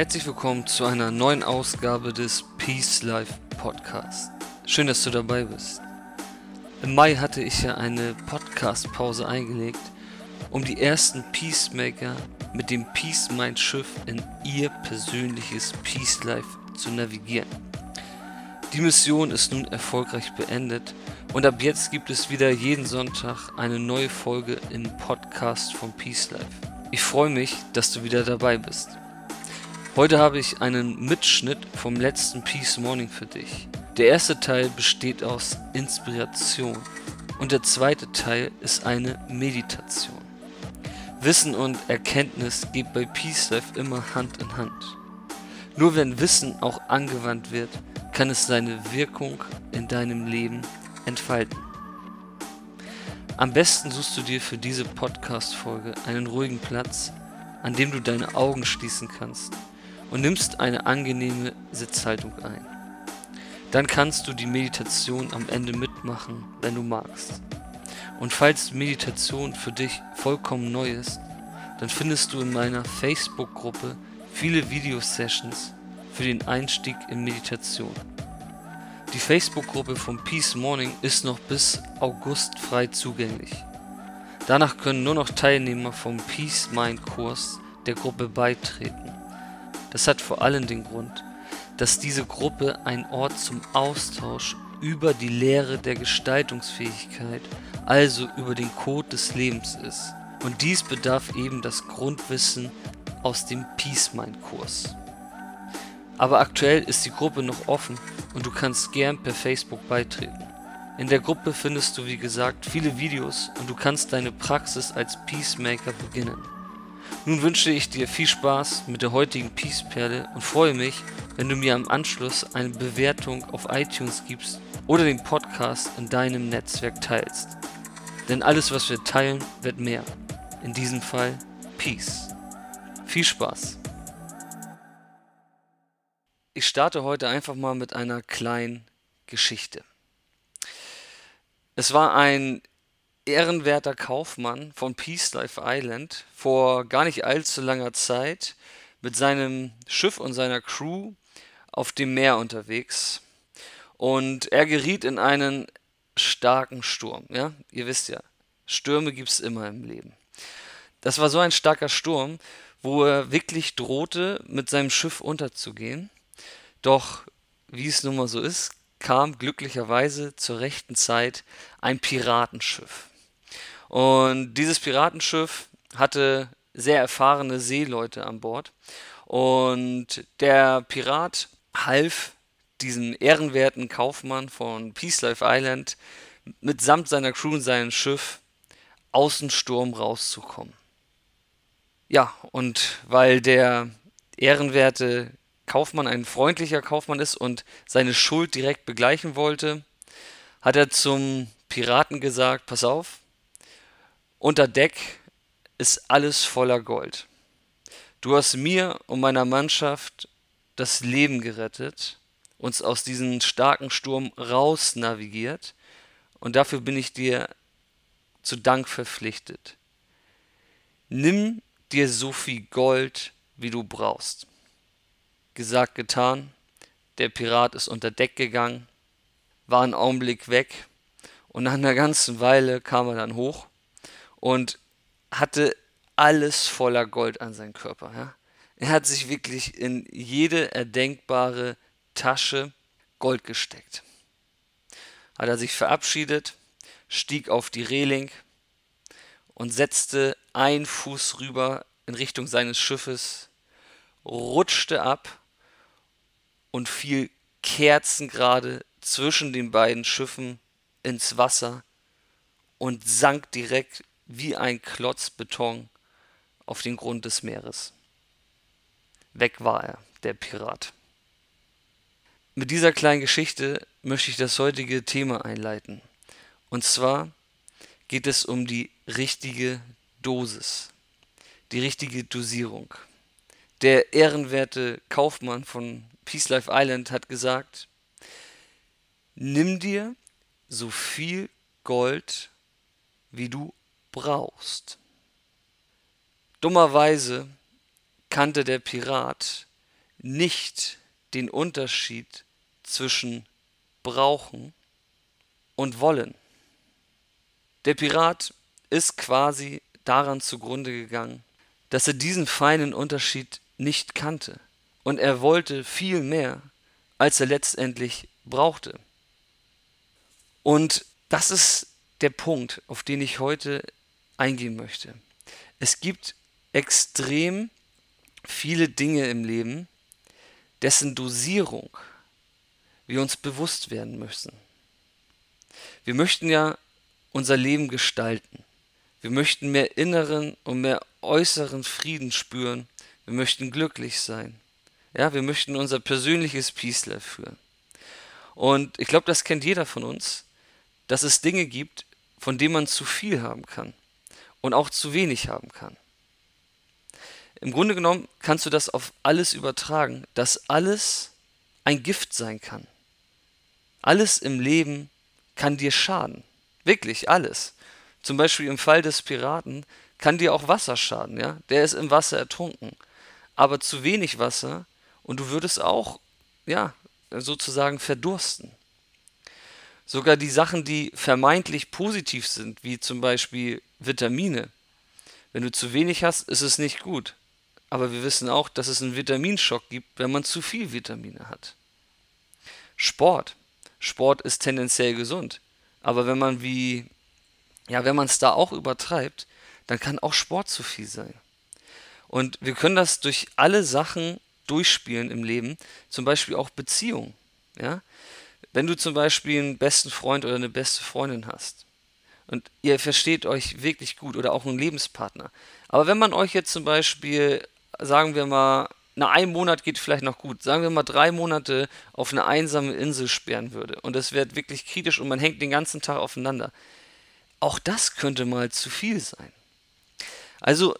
Herzlich willkommen zu einer neuen Ausgabe des Peace Life Podcast. Schön, dass du dabei bist. Im Mai hatte ich ja eine Podcast-Pause eingelegt, um die ersten Peacemaker mit dem Peace Mind Schiff in ihr persönliches Peace Life zu navigieren. Die Mission ist nun erfolgreich beendet und ab jetzt gibt es wieder jeden Sonntag eine neue Folge im Podcast von Peace Life. Ich freue mich, dass du wieder dabei bist. Heute habe ich einen Mitschnitt vom letzten Peace Morning für dich. Der erste Teil besteht aus Inspiration und der zweite Teil ist eine Meditation. Wissen und Erkenntnis geht bei Peace Life immer Hand in Hand. Nur wenn Wissen auch angewandt wird, kann es seine Wirkung in deinem Leben entfalten. Am besten suchst du dir für diese Podcast-Folge einen ruhigen Platz, an dem du deine Augen schließen kannst und nimmst eine angenehme Sitzhaltung ein. Dann kannst du die Meditation am Ende mitmachen, wenn du magst. Und falls Meditation für dich vollkommen neu ist, dann findest du in meiner Facebook-Gruppe viele Videosessions für den Einstieg in Meditation. Die Facebook-Gruppe von Peace Morning ist noch bis August frei zugänglich. Danach können nur noch Teilnehmer vom Peace Mind Kurs der Gruppe beitreten. Das hat vor allem den Grund, dass diese Gruppe ein Ort zum Austausch über die Lehre der Gestaltungsfähigkeit, also über den Code des Lebens ist. Und dies bedarf eben das Grundwissen aus dem Peace Mind Kurs. Aber aktuell ist die Gruppe noch offen und du kannst gern per Facebook beitreten. In der Gruppe findest du wie gesagt viele Videos und du kannst deine Praxis als Peacemaker beginnen. Nun wünsche ich dir viel Spaß mit der heutigen Peace Perle und freue mich, wenn du mir am Anschluss eine Bewertung auf iTunes gibst oder den Podcast in deinem Netzwerk teilst. Denn alles, was wir teilen, wird mehr. In diesem Fall Peace. Viel Spaß. Ich starte heute einfach mal mit einer kleinen Geschichte. Es war ein ehrenwerter Kaufmann von Peace Life Island vor gar nicht allzu langer Zeit mit seinem Schiff und seiner Crew auf dem Meer unterwegs. Und er geriet in einen starken Sturm. Ja, ihr wisst ja, Stürme gibt es immer im Leben. Das war so ein starker Sturm, wo er wirklich drohte, mit seinem Schiff unterzugehen. Doch, wie es nun mal so ist, kam glücklicherweise zur rechten Zeit ein Piratenschiff. Und dieses Piratenschiff hatte sehr erfahrene Seeleute an Bord. Und der Pirat half diesem ehrenwerten Kaufmann von Peace Life Island mitsamt seiner Crew und seinem Schiff aus dem Sturm rauszukommen. Ja, und weil der ehrenwerte Kaufmann ein freundlicher Kaufmann ist und seine Schuld direkt begleichen wollte, hat er zum Piraten gesagt, pass auf, unter Deck ist alles voller Gold. Du hast mir und meiner Mannschaft das Leben gerettet, uns aus diesem starken Sturm raus navigiert und dafür bin ich dir zu Dank verpflichtet. Nimm dir so viel Gold, wie du brauchst. Gesagt, getan. Der Pirat ist unter Deck gegangen, war einen Augenblick weg und nach einer ganzen Weile kam er dann hoch und hatte alles voller Gold an seinem Körper. Ja? Er hat sich wirklich in jede erdenkbare Tasche Gold gesteckt. Hat er sich verabschiedet, stieg auf die Reling und setzte einen Fuß rüber in Richtung seines Schiffes, rutschte ab und fiel kerzengerade zwischen den beiden Schiffen ins Wasser und sank direkt wie ein Klotz Beton auf den Grund des Meeres. Weg war er, der Pirat. Mit dieser kleinen Geschichte möchte ich das heutige Thema einleiten. Und zwar geht es um die richtige Dosis, die richtige Dosierung. Der ehrenwerte Kaufmann von Peace Life Island hat gesagt, nimm dir so viel Gold, wie du brauchst. Dummerweise kannte der Pirat nicht den Unterschied zwischen brauchen und wollen. Der Pirat ist quasi daran zugrunde gegangen, dass er diesen feinen Unterschied nicht kannte und er wollte viel mehr, als er letztendlich brauchte. Und das ist der Punkt, auf den ich heute eingehen möchte. Es gibt extrem viele Dinge im Leben, dessen Dosierung wir uns bewusst werden müssen. Wir möchten ja unser Leben gestalten. Wir möchten mehr inneren und mehr äußeren Frieden spüren. Wir möchten glücklich sein. Ja, wir möchten unser persönliches Peace führen. Und ich glaube, das kennt jeder von uns, dass es Dinge gibt, von denen man zu viel haben kann und auch zu wenig haben kann. Im Grunde genommen kannst du das auf alles übertragen, dass alles ein Gift sein kann. Alles im Leben kann dir schaden. Wirklich alles. Zum Beispiel im Fall des Piraten kann dir auch Wasser schaden, ja? Der ist im Wasser ertrunken. Aber zu wenig Wasser und du würdest auch, ja, sozusagen verdursten. Sogar die Sachen, die vermeintlich positiv sind, wie zum Beispiel Vitamine. Wenn du zu wenig hast, ist es nicht gut. Aber wir wissen auch, dass es einen Vitaminschock gibt, wenn man zu viel Vitamine hat. Sport. Sport ist tendenziell gesund. Aber wenn man wie, ja, wenn man es da auch übertreibt, dann kann auch Sport zu viel sein. Und wir können das durch alle Sachen durchspielen im Leben, zum Beispiel auch Beziehungen. Ja? Wenn du zum Beispiel einen besten Freund oder eine beste Freundin hast und ihr versteht euch wirklich gut oder auch einen Lebenspartner, aber wenn man euch jetzt zum Beispiel sagen wir mal, nach einem Monat geht vielleicht noch gut, sagen wir mal drei Monate auf eine einsame Insel sperren würde und es wird wirklich kritisch und man hängt den ganzen Tag aufeinander, auch das könnte mal zu viel sein. Also,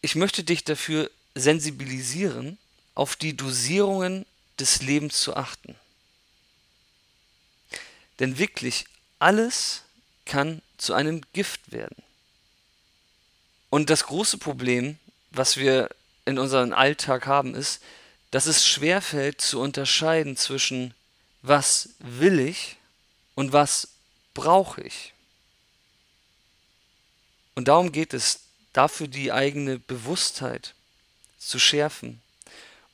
ich möchte dich dafür sensibilisieren, auf die Dosierungen des Lebens zu achten. Denn wirklich alles kann zu einem Gift werden. Und das große Problem, was wir in unserem Alltag haben, ist, dass es schwerfällt zu unterscheiden zwischen was will ich und was brauche ich. Und darum geht es, dafür die eigene Bewusstheit zu schärfen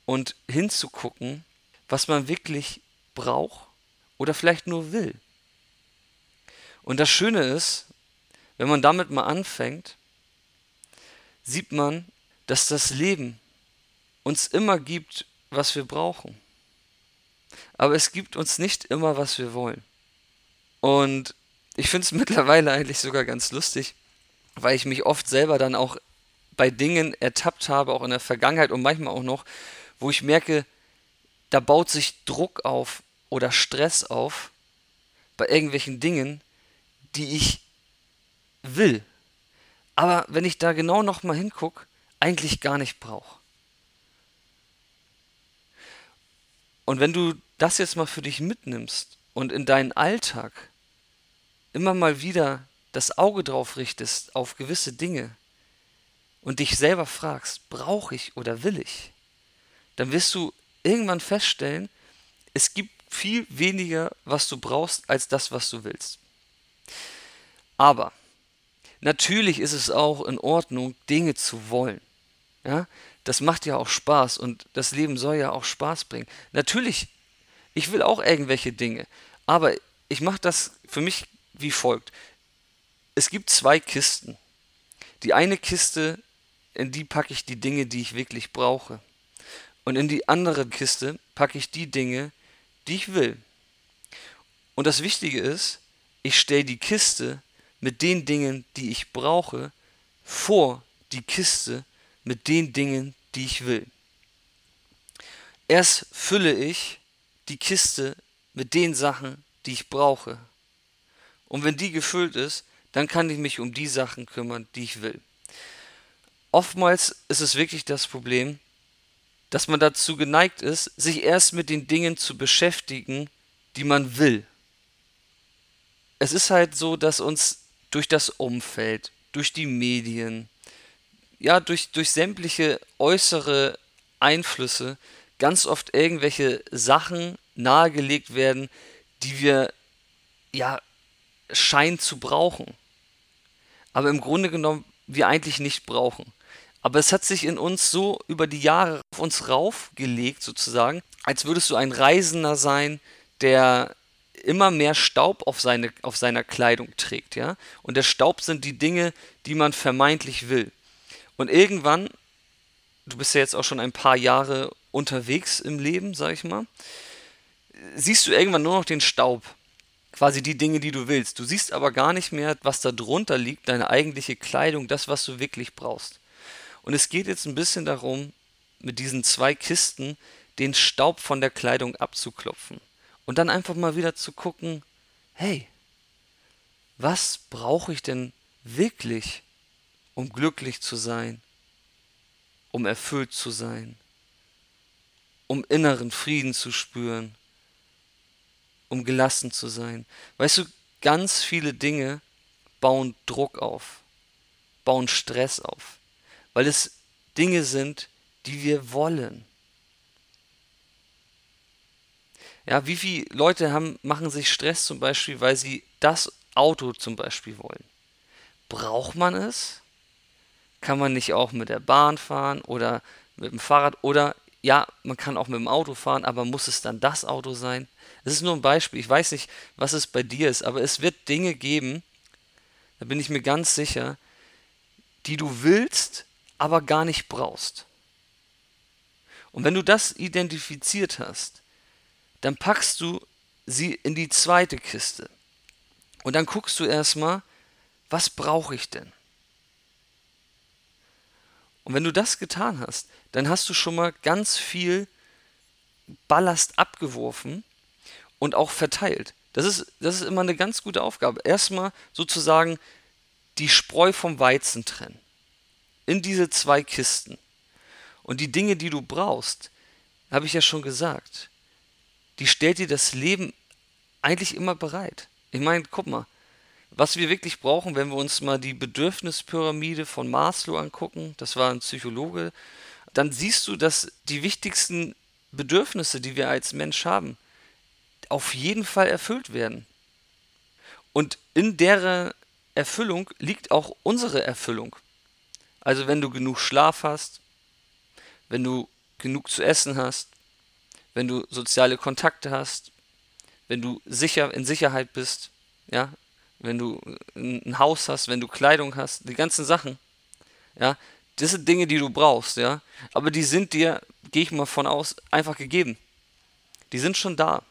und hinzugucken, was man wirklich braucht oder vielleicht nur will. Und das Schöne ist, wenn man damit mal anfängt, sieht man, dass das Leben uns immer gibt, was wir brauchen. Aber es gibt uns nicht immer, was wir wollen. Und ich finde es mittlerweile eigentlich sogar ganz lustig, weil ich mich oft selber dann auch bei Dingen ertappt habe, auch in der Vergangenheit und manchmal auch noch, wo ich merke, da baut sich Druck auf oder Stress auf bei irgendwelchen Dingen, die ich will. Aber wenn ich da genau nochmal hingucke, eigentlich gar nicht brauche. Und wenn du das jetzt mal für dich mitnimmst und in deinen Alltag immer mal wieder das Auge drauf richtest auf gewisse Dinge und dich selber fragst, brauche ich oder will ich, dann wirst du irgendwann feststellen, es gibt viel weniger, was du brauchst, als das, was du willst. Aber natürlich ist es auch in Ordnung, Dinge zu wollen. Ja, das macht ja auch Spaß und das Leben soll ja auch Spaß bringen. Natürlich, ich will auch irgendwelche Dinge, aber ich mache das für mich wie folgt. Es gibt zwei Kisten. Die eine Kiste, in die packe ich die Dinge, die ich wirklich brauche. Und in die andere Kiste packe ich die Dinge, die ich will. Und das Wichtige ist, ich stelle die Kiste mit den Dingen, die ich brauche, vor die Kiste mit den Dingen, die ich will. Erst fülle ich die Kiste mit den Sachen, die ich brauche. Und wenn die gefüllt ist, dann kann ich mich um die Sachen kümmern, die ich will. Oftmals ist es wirklich das Problem, dass man dazu geneigt ist, sich erst mit den Dingen zu beschäftigen, die man will. Es ist halt so, dass uns durch das Umfeld, durch die Medien, ja, durch, durch sämtliche äußere Einflüsse ganz oft irgendwelche Sachen nahegelegt werden, die wir ja scheinen zu brauchen. Aber im Grunde genommen wir eigentlich nicht brauchen. Aber es hat sich in uns so über die Jahre auf uns raufgelegt, sozusagen, als würdest du ein Reisender sein, der immer mehr Staub auf, seine, auf seiner Kleidung trägt, ja. Und der Staub sind die Dinge, die man vermeintlich will. Und irgendwann, du bist ja jetzt auch schon ein paar Jahre unterwegs im Leben, sag ich mal, siehst du irgendwann nur noch den Staub. Quasi die Dinge, die du willst. Du siehst aber gar nicht mehr, was da drunter liegt, deine eigentliche Kleidung, das, was du wirklich brauchst. Und es geht jetzt ein bisschen darum, mit diesen zwei Kisten den Staub von der Kleidung abzuklopfen. Und dann einfach mal wieder zu gucken, hey, was brauche ich denn wirklich, um glücklich zu sein, um erfüllt zu sein, um inneren Frieden zu spüren, um gelassen zu sein. Weißt du, ganz viele Dinge bauen Druck auf, bauen Stress auf, weil es Dinge sind, die wir wollen. Ja, wie viele Leute haben, machen sich Stress zum Beispiel, weil sie das Auto zum Beispiel wollen? Braucht man es? Kann man nicht auch mit der Bahn fahren oder mit dem Fahrrad oder ja, man kann auch mit dem Auto fahren, aber muss es dann das Auto sein? Das ist nur ein Beispiel. Ich weiß nicht, was es bei dir ist, aber es wird Dinge geben, da bin ich mir ganz sicher, die du willst, aber gar nicht brauchst. Und wenn du das identifiziert hast, dann packst du sie in die zweite Kiste. Und dann guckst du erstmal, was brauche ich denn? Und wenn du das getan hast, dann hast du schon mal ganz viel Ballast abgeworfen und auch verteilt. Das ist, das ist immer eine ganz gute Aufgabe. Erstmal sozusagen die Spreu vom Weizen trennen. In diese zwei Kisten. Und die Dinge, die du brauchst, habe ich ja schon gesagt, die stellt dir das Leben eigentlich immer bereit. Ich meine, guck mal, was wir wirklich brauchen, wenn wir uns mal die Bedürfnispyramide von Maslow angucken, das war ein Psychologe, dann siehst du, dass die wichtigsten Bedürfnisse, die wir als Mensch haben, auf jeden Fall erfüllt werden. Und in der Erfüllung liegt auch unsere Erfüllung. Also wenn du genug Schlaf hast, wenn du genug zu essen hast, wenn du soziale Kontakte hast, wenn du sicher in Sicherheit bist, ja, wenn du ein Haus hast, wenn du Kleidung hast, die ganzen Sachen, ja, das sind Dinge, die du brauchst, ja, aber die sind dir, gehe ich mal von aus, einfach gegeben. Die sind schon da.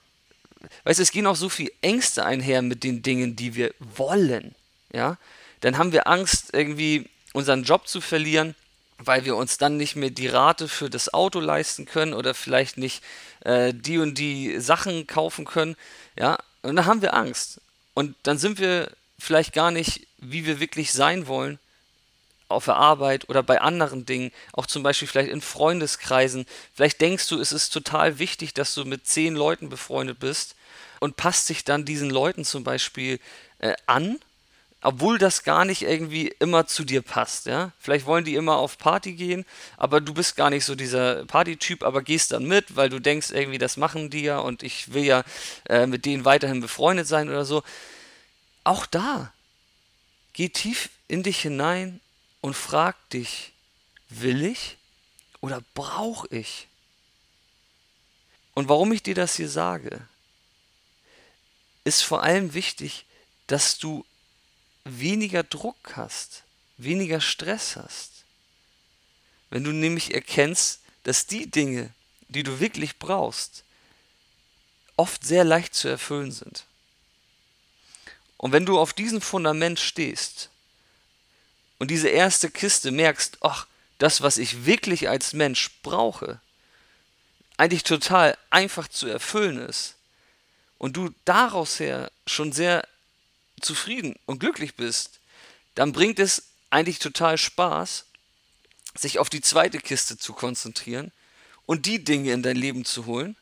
Weißt du, es gehen auch so viele Ängste einher mit den Dingen, die wir wollen, ja. Dann haben wir Angst, irgendwie unseren Job zu verlieren weil wir uns dann nicht mehr die Rate für das Auto leisten können oder vielleicht nicht äh, die und die Sachen kaufen können. Ja, und dann haben wir Angst. Und dann sind wir vielleicht gar nicht, wie wir wirklich sein wollen, auf der Arbeit oder bei anderen Dingen, auch zum Beispiel vielleicht in Freundeskreisen. Vielleicht denkst du, es ist total wichtig, dass du mit zehn Leuten befreundet bist und passt dich dann diesen Leuten zum Beispiel äh, an obwohl das gar nicht irgendwie immer zu dir passt, ja. Vielleicht wollen die immer auf Party gehen, aber du bist gar nicht so dieser Partytyp, aber gehst dann mit, weil du denkst irgendwie, das machen die ja und ich will ja äh, mit denen weiterhin befreundet sein oder so. Auch da, geh tief in dich hinein und frag dich, will ich oder brauche ich? Und warum ich dir das hier sage, ist vor allem wichtig, dass du weniger Druck hast, weniger Stress hast. Wenn du nämlich erkennst, dass die Dinge, die du wirklich brauchst, oft sehr leicht zu erfüllen sind. Und wenn du auf diesem Fundament stehst und diese erste Kiste merkst, ach, das, was ich wirklich als Mensch brauche, eigentlich total einfach zu erfüllen ist und du daraus her schon sehr zufrieden und glücklich bist, dann bringt es eigentlich total Spaß, sich auf die zweite Kiste zu konzentrieren und die Dinge in dein Leben zu holen,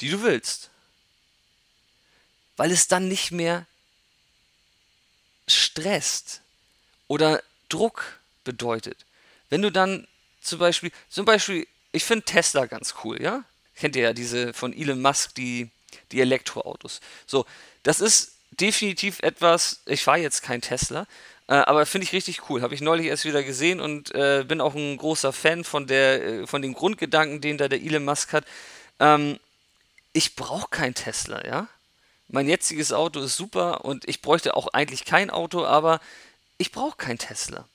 die du willst. Weil es dann nicht mehr stresst oder Druck bedeutet. Wenn du dann zum Beispiel, zum Beispiel, ich finde Tesla ganz cool, ja? Kennt ihr ja diese von Elon Musk, die, die Elektroautos. So, das ist definitiv etwas, ich fahre jetzt kein Tesla, äh, aber finde ich richtig cool. Habe ich neulich erst wieder gesehen und äh, bin auch ein großer Fan von, der, äh, von dem Grundgedanken, den da der Elon Musk hat. Ähm, ich brauche kein Tesla, ja? Mein jetziges Auto ist super und ich bräuchte auch eigentlich kein Auto, aber ich brauche kein Tesla.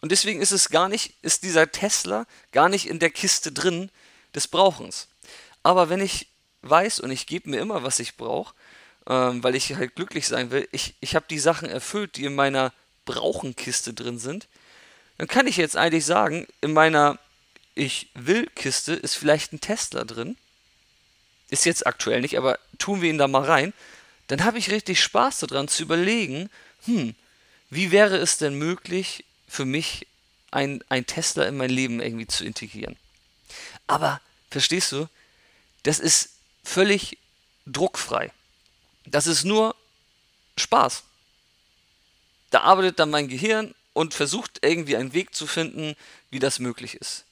Und deswegen ist es gar nicht, ist dieser Tesla gar nicht in der Kiste drin des Brauchens. Aber wenn ich weiß und ich gebe mir immer, was ich brauche, ähm, weil ich halt glücklich sein will, ich, ich habe die Sachen erfüllt, die in meiner Brauchenkiste drin sind, dann kann ich jetzt eigentlich sagen, in meiner Ich will Kiste ist vielleicht ein Tesla drin. Ist jetzt aktuell nicht, aber tun wir ihn da mal rein dann habe ich richtig Spaß daran zu überlegen, hm, wie wäre es denn möglich für mich, ein, ein Tesla in mein Leben irgendwie zu integrieren. Aber, verstehst du, das ist völlig druckfrei. Das ist nur Spaß. Da arbeitet dann mein Gehirn und versucht irgendwie einen Weg zu finden, wie das möglich ist.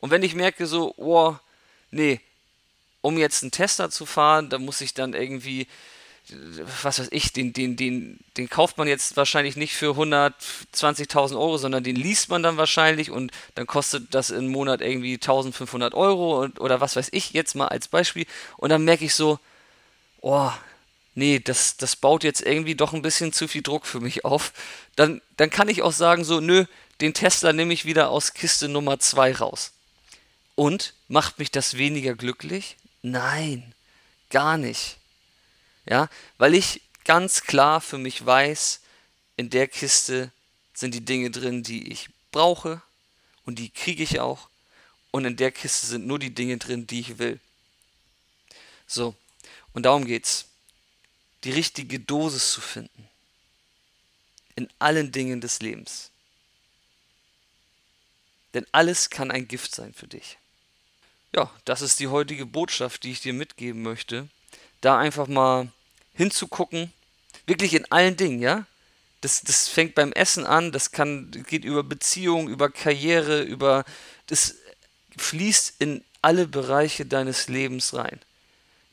Und wenn ich merke so, oh, nee, um jetzt einen Tesla zu fahren, da muss ich dann irgendwie was weiß ich, den, den, den, den kauft man jetzt wahrscheinlich nicht für 120.000 Euro, sondern den liest man dann wahrscheinlich und dann kostet das im Monat irgendwie 1500 Euro und, oder was weiß ich jetzt mal als Beispiel. Und dann merke ich so, oh, nee, das, das baut jetzt irgendwie doch ein bisschen zu viel Druck für mich auf. Dann, dann kann ich auch sagen, so, nö, den Tesla nehme ich wieder aus Kiste Nummer 2 raus. Und macht mich das weniger glücklich? Nein, gar nicht. Ja, weil ich ganz klar für mich weiß, in der Kiste sind die Dinge drin, die ich brauche und die kriege ich auch. Und in der Kiste sind nur die Dinge drin, die ich will. So, und darum geht's. Die richtige Dosis zu finden. In allen Dingen des Lebens. Denn alles kann ein Gift sein für dich. Ja, das ist die heutige Botschaft, die ich dir mitgeben möchte. Da einfach mal hinzugucken, wirklich in allen Dingen, ja. Das, das fängt beim Essen an, das kann, geht über Beziehung, über Karriere, über, das fließt in alle Bereiche deines Lebens rein.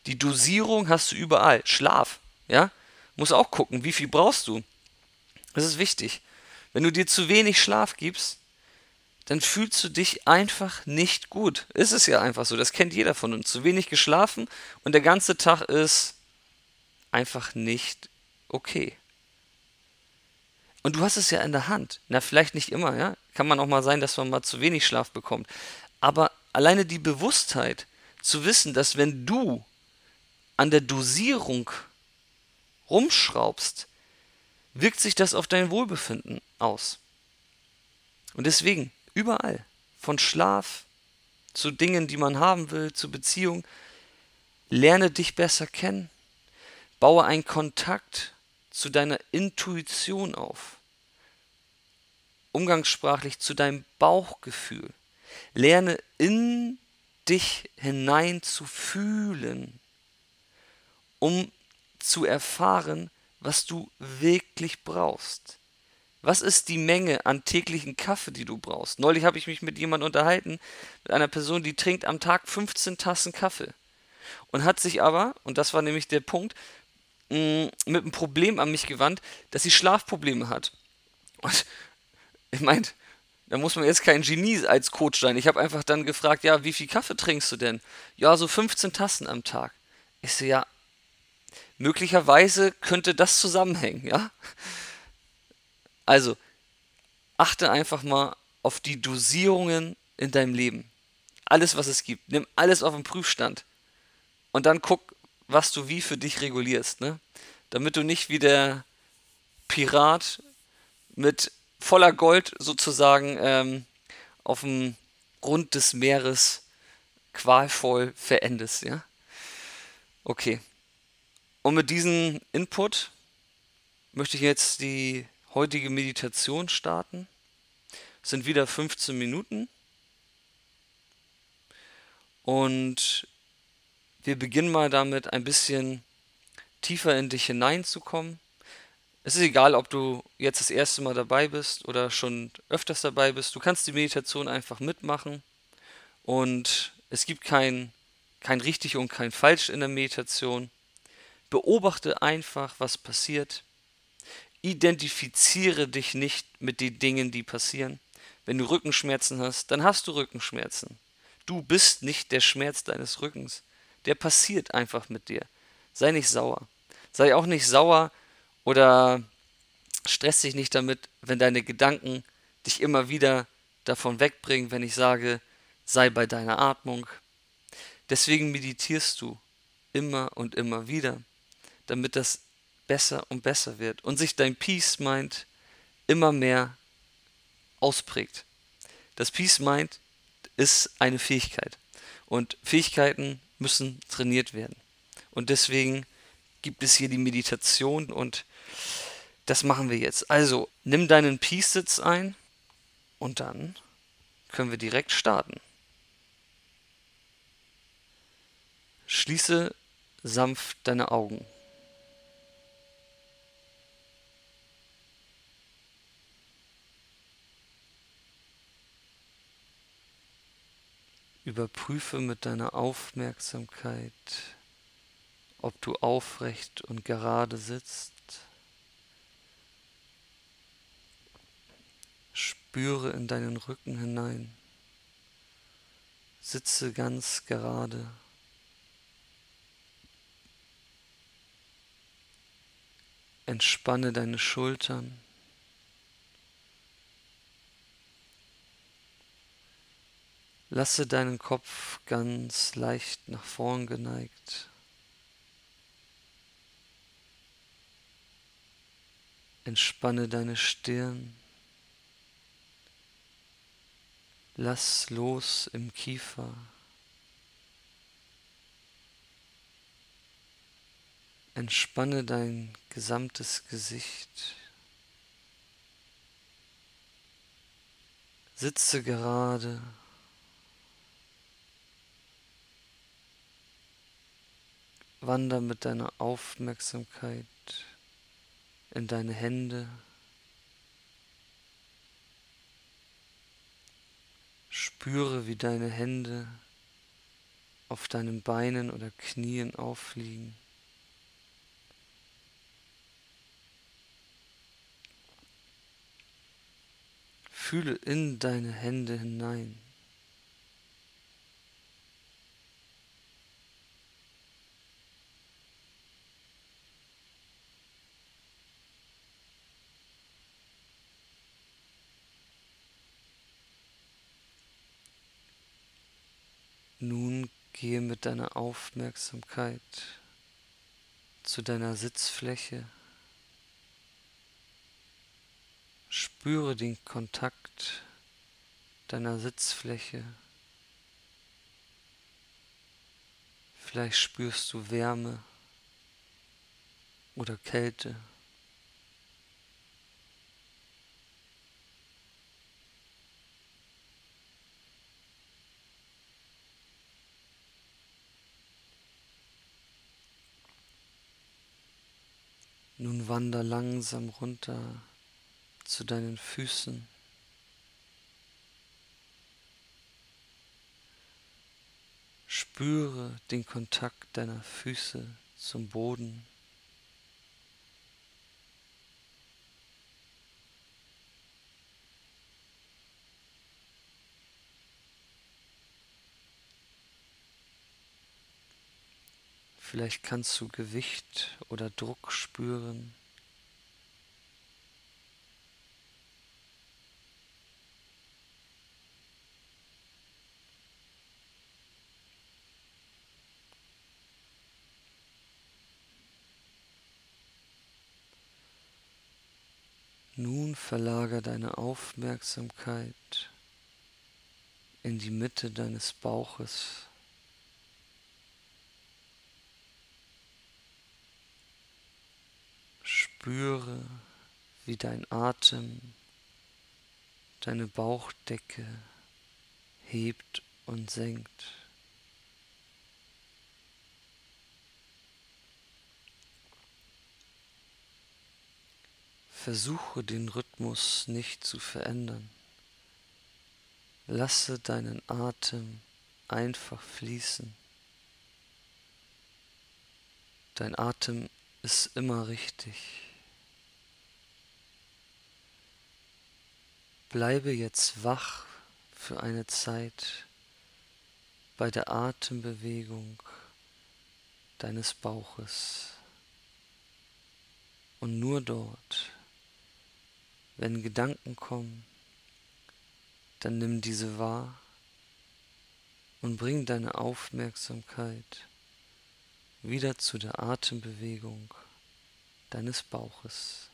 Die Dosierung hast du überall. Schlaf, ja. Muss auch gucken, wie viel brauchst du. Das ist wichtig. Wenn du dir zu wenig Schlaf gibst, dann fühlst du dich einfach nicht gut. Ist es ja einfach so, das kennt jeder von uns. Zu wenig geschlafen und der ganze Tag ist einfach nicht okay. Und du hast es ja in der Hand. Na, vielleicht nicht immer, ja. Kann man auch mal sein, dass man mal zu wenig Schlaf bekommt. Aber alleine die Bewusstheit zu wissen, dass wenn du an der Dosierung rumschraubst, wirkt sich das auf dein Wohlbefinden aus. Und deswegen, überall, von Schlaf zu Dingen, die man haben will, zu Beziehung, lerne dich besser kennen, Baue einen Kontakt zu deiner Intuition auf. Umgangssprachlich zu deinem Bauchgefühl. Lerne in dich hinein zu fühlen, um zu erfahren, was du wirklich brauchst. Was ist die Menge an täglichen Kaffee, die du brauchst? Neulich habe ich mich mit jemandem unterhalten, mit einer Person, die trinkt am Tag 15 Tassen Kaffee. Und hat sich aber, und das war nämlich der Punkt, mh, mit einem Problem an mich gewandt, dass sie Schlafprobleme hat. Und ich meine, da muss man jetzt kein Genie als Coach sein. Ich habe einfach dann gefragt, ja, wie viel Kaffee trinkst du denn? Ja, so 15 Tassen am Tag. Ich so, ja, möglicherweise könnte das zusammenhängen, ja? Also, achte einfach mal auf die Dosierungen in deinem Leben. Alles, was es gibt. Nimm alles auf den Prüfstand. Und dann guck, was du wie für dich regulierst, ne? Damit du nicht wie der Pirat mit voller Gold sozusagen ähm, auf dem Grund des Meeres qualvoll verendest, ja? Okay. Und mit diesem Input möchte ich jetzt die heutige Meditation starten. Es sind wieder 15 Minuten. Und wir beginnen mal damit, ein bisschen tiefer in dich hineinzukommen. Es ist egal, ob du jetzt das erste Mal dabei bist oder schon öfters dabei bist. Du kannst die Meditation einfach mitmachen. Und es gibt kein, kein richtig und kein falsch in der Meditation. Beobachte einfach, was passiert. Identifiziere dich nicht mit den Dingen, die passieren. Wenn du Rückenschmerzen hast, dann hast du Rückenschmerzen. Du bist nicht der Schmerz deines Rückens. Der passiert einfach mit dir. Sei nicht sauer. Sei auch nicht sauer oder stress dich nicht damit, wenn deine Gedanken dich immer wieder davon wegbringen, wenn ich sage, sei bei deiner Atmung. Deswegen meditierst du immer und immer wieder, damit das besser und besser wird und sich dein Peace Mind immer mehr ausprägt. Das Peace Mind ist eine Fähigkeit und Fähigkeiten müssen trainiert werden. Und deswegen gibt es hier die Meditation und das machen wir jetzt. Also, nimm deinen Peace-Sitz ein und dann können wir direkt starten. Schließe sanft deine Augen. Überprüfe mit deiner Aufmerksamkeit, ob du aufrecht und gerade sitzt. Spüre in deinen Rücken hinein. Sitze ganz gerade. Entspanne deine Schultern. Lasse deinen Kopf ganz leicht nach vorn geneigt. Entspanne deine Stirn. Lass los im Kiefer. Entspanne dein gesamtes Gesicht. Sitze gerade. Wander mit deiner Aufmerksamkeit in deine Hände. Spüre, wie deine Hände auf deinen Beinen oder Knien aufliegen. Fühle in deine Hände hinein. Nun gehe mit deiner Aufmerksamkeit zu deiner Sitzfläche. Spüre den Kontakt deiner Sitzfläche. Vielleicht spürst du Wärme oder Kälte. Nun wander langsam runter zu deinen Füßen. Spüre den Kontakt deiner Füße zum Boden. Vielleicht kannst du Gewicht oder Druck spüren. Nun verlager deine Aufmerksamkeit in die Mitte deines Bauches. Spüre, wie dein Atem deine Bauchdecke hebt und senkt. Versuche den Rhythmus nicht zu verändern. Lasse deinen Atem einfach fließen. Dein Atem ist immer richtig. Bleibe jetzt wach für eine Zeit bei der Atembewegung deines Bauches. Und nur dort, wenn Gedanken kommen, dann nimm diese wahr und bring deine Aufmerksamkeit wieder zu der Atembewegung deines Bauches.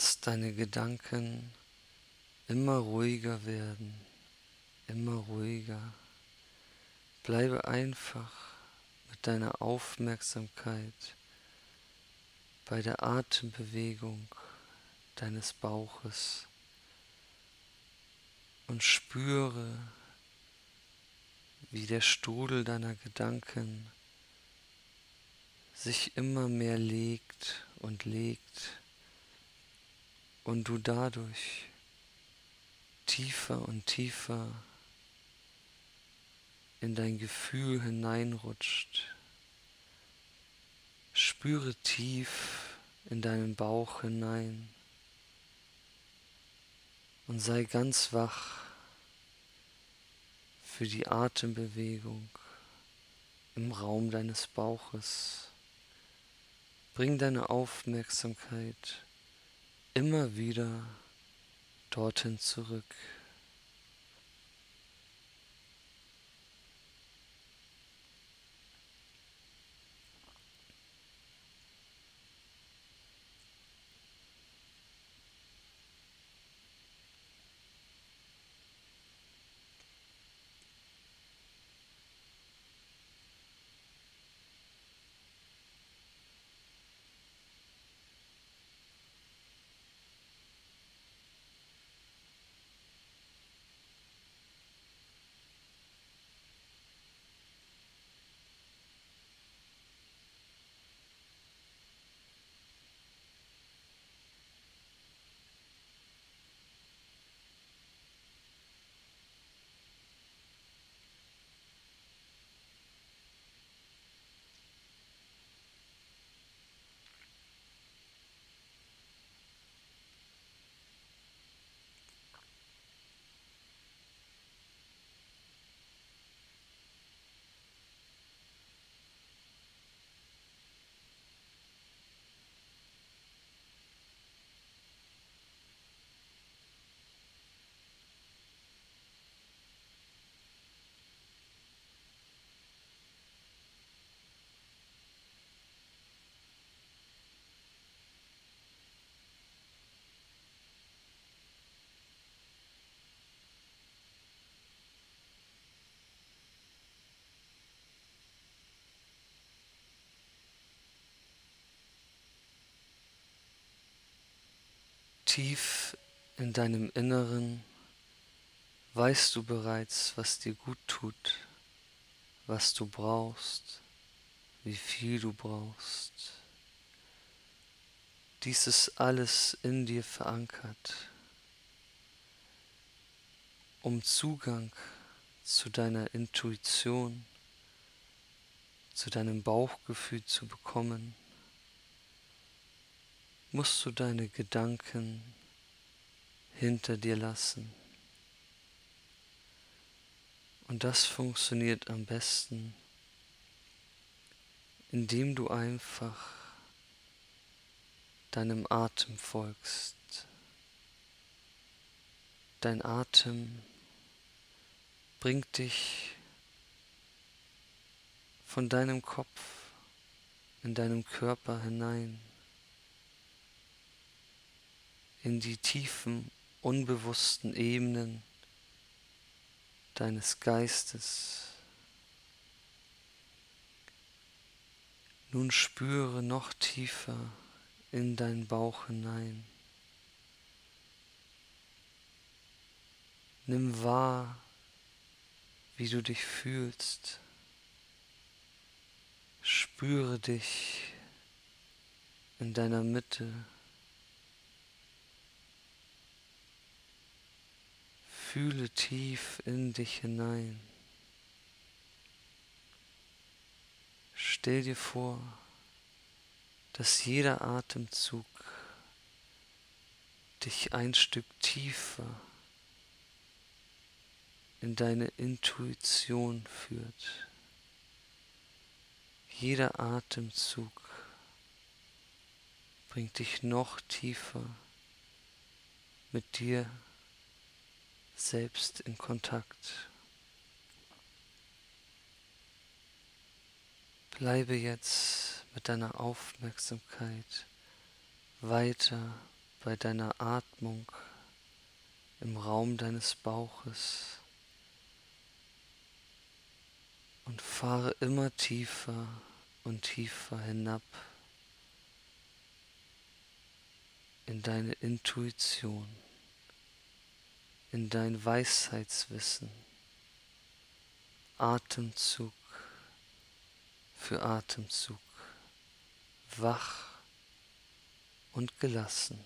Lass deine Gedanken immer ruhiger werden, immer ruhiger. Bleibe einfach mit deiner Aufmerksamkeit bei der Atembewegung deines Bauches und spüre, wie der Strudel deiner Gedanken sich immer mehr legt und legt und du dadurch tiefer und tiefer in dein Gefühl hineinrutscht. Spüre tief in deinen Bauch hinein und sei ganz wach für die Atembewegung im Raum deines Bauches. Bring deine Aufmerksamkeit immer wieder dorthin zurück. Tief in deinem Inneren weißt du bereits, was dir gut tut, was du brauchst, wie viel du brauchst. Dies ist alles in dir verankert, um Zugang zu deiner Intuition, zu deinem Bauchgefühl zu bekommen, musst du deine Gedanken hinter dir lassen. Und das funktioniert am besten, indem du einfach deinem Atem folgst. Dein Atem bringt dich von deinem Kopf in deinem Körper hinein, in die tiefen, unbewussten Ebenen deines Geistes. Nun spüre noch tiefer in deinen Bauch hinein. Nimm wahr, wie du dich fühlst. Spüre dich in deiner Mitte. Fühle tief in dich hinein. Stell dir vor, dass jeder Atemzug dich ein Stück tiefer in deine Intuition führt. Jeder Atemzug bringt dich noch tiefer mit dir selbst in Kontakt. Bleibe jetzt mit deiner Aufmerksamkeit weiter bei deiner Atmung im Raum deines Bauches und fahre immer tiefer und tiefer hinab in deine Intuition, in dein Weisheitswissen, Atemzug für Atemzug wach und gelassen.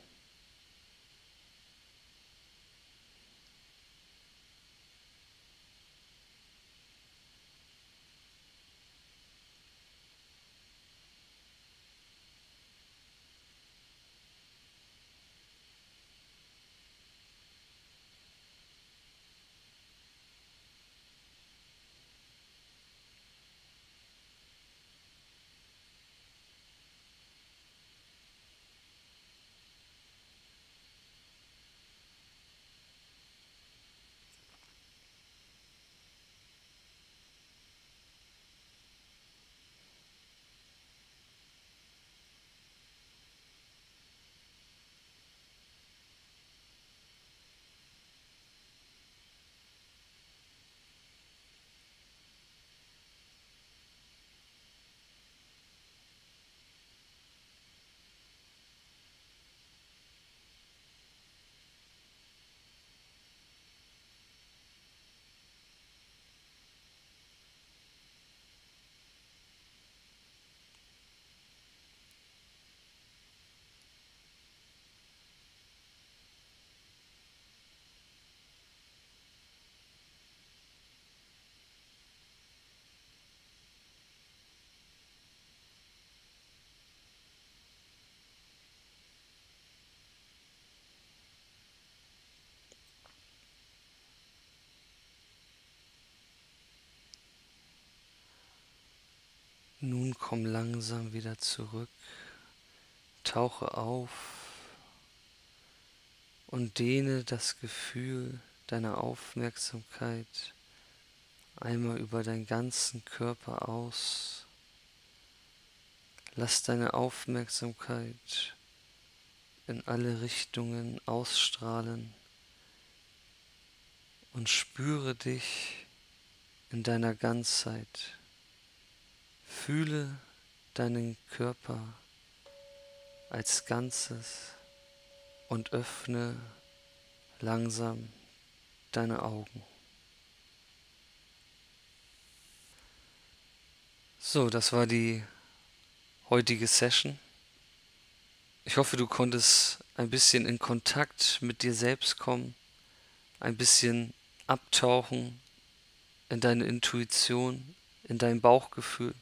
Nun komm langsam wieder zurück, tauche auf und dehne das Gefühl deiner Aufmerksamkeit einmal über deinen ganzen Körper aus. Lass deine Aufmerksamkeit in alle Richtungen ausstrahlen und spüre dich in deiner Ganzheit. Fühle deinen Körper als Ganzes und öffne langsam deine Augen. So, das war die heutige Session. Ich hoffe, du konntest ein bisschen in Kontakt mit dir selbst kommen, ein bisschen abtauchen in deine Intuition, in dein Bauchgefühl.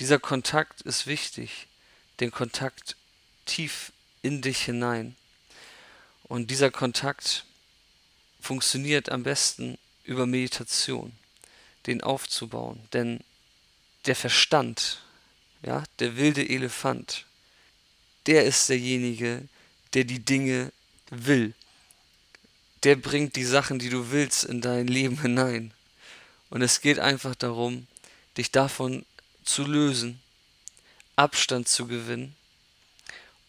Dieser Kontakt ist wichtig, den Kontakt tief in dich hinein. Und dieser Kontakt funktioniert am besten über Meditation, den aufzubauen. Denn der Verstand, ja, der wilde Elefant, der ist derjenige, der die Dinge will. Der bringt die Sachen, die du willst, in dein Leben hinein. Und es geht einfach darum, dich davon zu lösen, Abstand zu gewinnen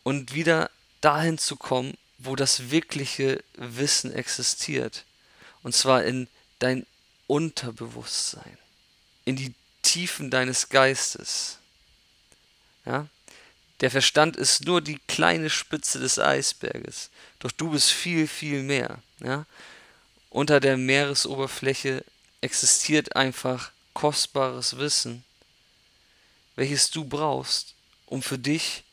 und wieder dahin zu kommen, wo das wirkliche Wissen existiert. Und zwar in dein Unterbewusstsein, in die Tiefen deines Geistes. Ja? Der Verstand ist nur die kleine Spitze des Eisberges, doch du bist viel, viel mehr. Ja? Unter der Meeresoberfläche existiert einfach kostbares Wissen, welches du brauchst, um für dich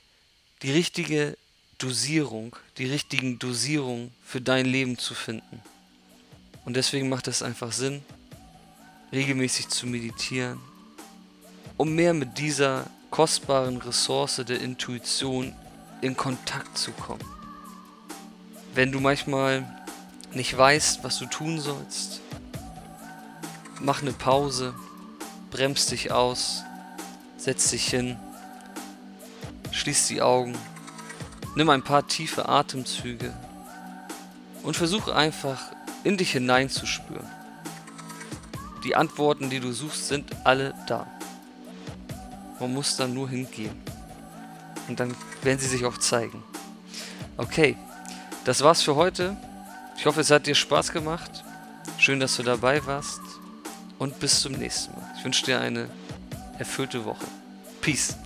die richtige Dosierung, die richtigen Dosierungen für dein Leben zu finden. Und deswegen macht es einfach Sinn, regelmäßig zu meditieren, um mehr mit dieser kostbaren Ressource der Intuition in Kontakt zu kommen. Wenn du manchmal nicht weißt, was du tun sollst, mach eine Pause, bremst dich aus, setz dich hin, schließ die Augen, nimm ein paar tiefe Atemzüge und versuche einfach in dich hineinzuspüren. Die Antworten, die du suchst, sind alle da. Man muss dann nur hingehen. Und dann werden sie sich auch zeigen. Okay, das war's für heute. Ich hoffe, es hat dir Spaß gemacht. Schön, dass du dabei warst. Und bis zum nächsten Mal. Ich wünsche dir eine erfüllte Woche. Peace.